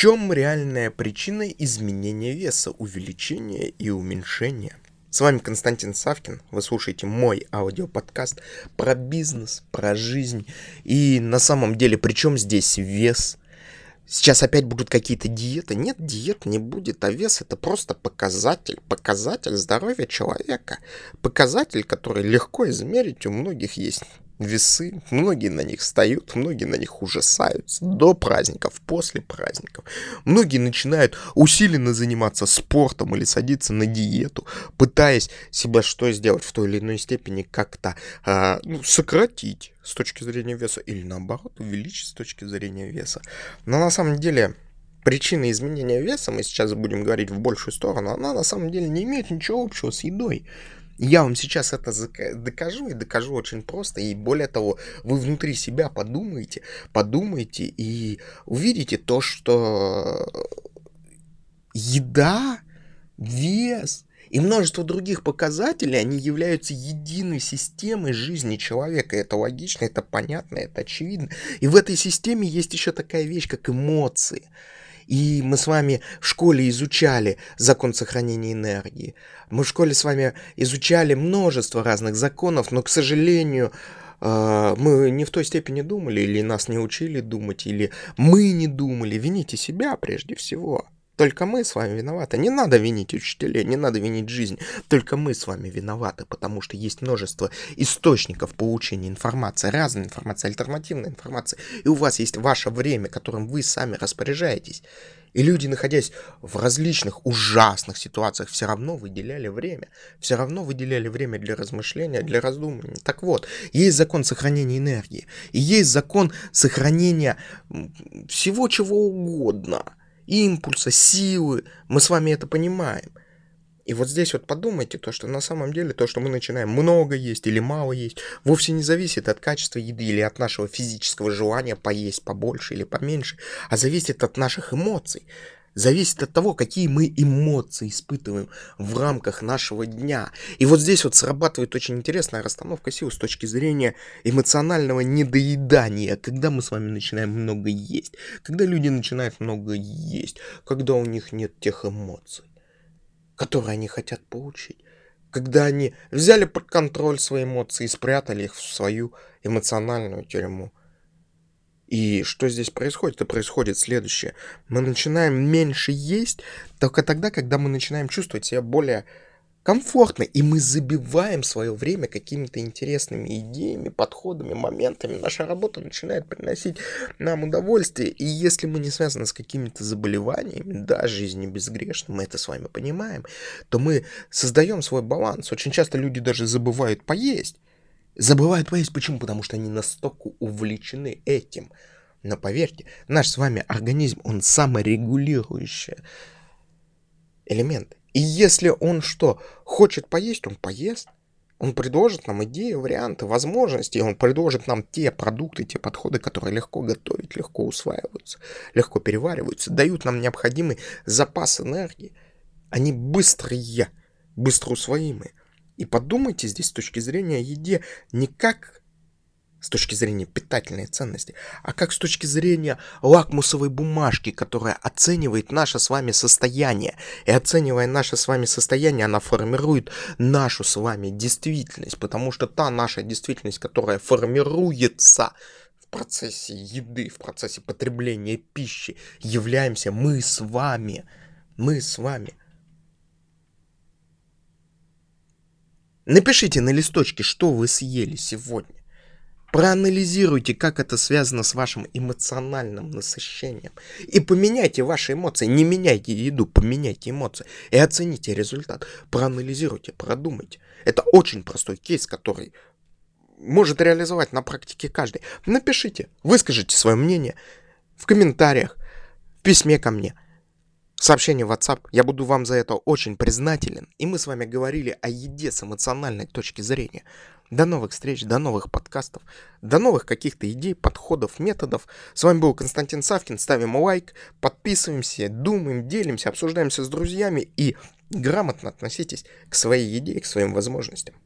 чем реальная причина изменения веса, увеличения и уменьшения? С вами Константин Савкин, вы слушаете мой аудиоподкаст про бизнес, про жизнь. И на самом деле, при чем здесь вес? Сейчас опять будут какие-то диеты. Нет, диет не будет, а вес это просто показатель. Показатель здоровья человека. Показатель, который легко измерить, у многих есть весы, многие на них встают, многие на них ужасаются до праздников, после праздников. Многие начинают усиленно заниматься спортом или садиться на диету, пытаясь себя что сделать в той или иной степени как-то э, ну, сократить с точки зрения веса или наоборот увеличить с точки зрения веса. Но на самом деле причина изменения веса, мы сейчас будем говорить в большую сторону, она на самом деле не имеет ничего общего с едой. Я вам сейчас это докажу и докажу очень просто. И более того, вы внутри себя подумаете, подумайте и увидите то, что еда, вес и множество других показателей, они являются единой системой жизни человека. Это логично, это понятно, это очевидно. И в этой системе есть еще такая вещь, как эмоции. И мы с вами в школе изучали закон сохранения энергии. Мы в школе с вами изучали множество разных законов, но, к сожалению, э, мы не в той степени думали, или нас не учили думать, или мы не думали. Вините себя прежде всего. Только мы с вами виноваты. Не надо винить учителей, не надо винить жизнь. Только мы с вами виноваты, потому что есть множество источников получения информации, разной информации, альтернативной информации. И у вас есть ваше время, которым вы сами распоряжаетесь. И люди, находясь в различных ужасных ситуациях, все равно выделяли время. Все равно выделяли время для размышления, для раздумывания. Так вот, есть закон сохранения энергии. И есть закон сохранения всего чего угодно импульса, силы. Мы с вами это понимаем. И вот здесь вот подумайте, то, что на самом деле то, что мы начинаем много есть или мало есть, вовсе не зависит от качества еды или от нашего физического желания поесть побольше или поменьше, а зависит от наших эмоций зависит от того, какие мы эмоции испытываем в рамках нашего дня. И вот здесь вот срабатывает очень интересная расстановка сил с точки зрения эмоционального недоедания, когда мы с вами начинаем много есть, когда люди начинают много есть, когда у них нет тех эмоций, которые они хотят получить. Когда они взяли под контроль свои эмоции и спрятали их в свою эмоциональную тюрьму. И что здесь происходит? Это происходит следующее. Мы начинаем меньше есть только тогда, когда мы начинаем чувствовать себя более комфортно, и мы забиваем свое время какими-то интересными идеями, подходами, моментами. Наша работа начинает приносить нам удовольствие, и если мы не связаны с какими-то заболеваниями, да, жизни безгрешны, мы это с вами понимаем, то мы создаем свой баланс. Очень часто люди даже забывают поесть, Забывают поесть. Почему? Потому что они настолько увлечены этим. Но поверьте, наш с вами организм, он саморегулирующий элемент. И если он что, хочет поесть, он поест. Он предложит нам идеи, варианты, возможности, он предложит нам те продукты, те подходы, которые легко готовить, легко усваиваются, легко перевариваются, дают нам необходимый запас энергии. Они быстрые, быстро усвоимые. И подумайте здесь с точки зрения еде не как с точки зрения питательной ценности, а как с точки зрения лакмусовой бумажки, которая оценивает наше с вами состояние. И оценивая наше с вами состояние, она формирует нашу с вами действительность, потому что та наша действительность, которая формируется в процессе еды, в процессе потребления пищи, являемся мы с вами. Мы с вами. Напишите на листочке, что вы съели сегодня. Проанализируйте, как это связано с вашим эмоциональным насыщением. И поменяйте ваши эмоции. Не меняйте еду, поменяйте эмоции. И оцените результат. Проанализируйте, продумайте. Это очень простой кейс, который может реализовать на практике каждый. Напишите, выскажите свое мнение в комментариях, в письме ко мне – сообщение в WhatsApp. Я буду вам за это очень признателен. И мы с вами говорили о еде с эмоциональной точки зрения. До новых встреч, до новых подкастов, до новых каких-то идей, подходов, методов. С вами был Константин Савкин. Ставим лайк, подписываемся, думаем, делимся, обсуждаемся с друзьями и грамотно относитесь к своей еде и к своим возможностям.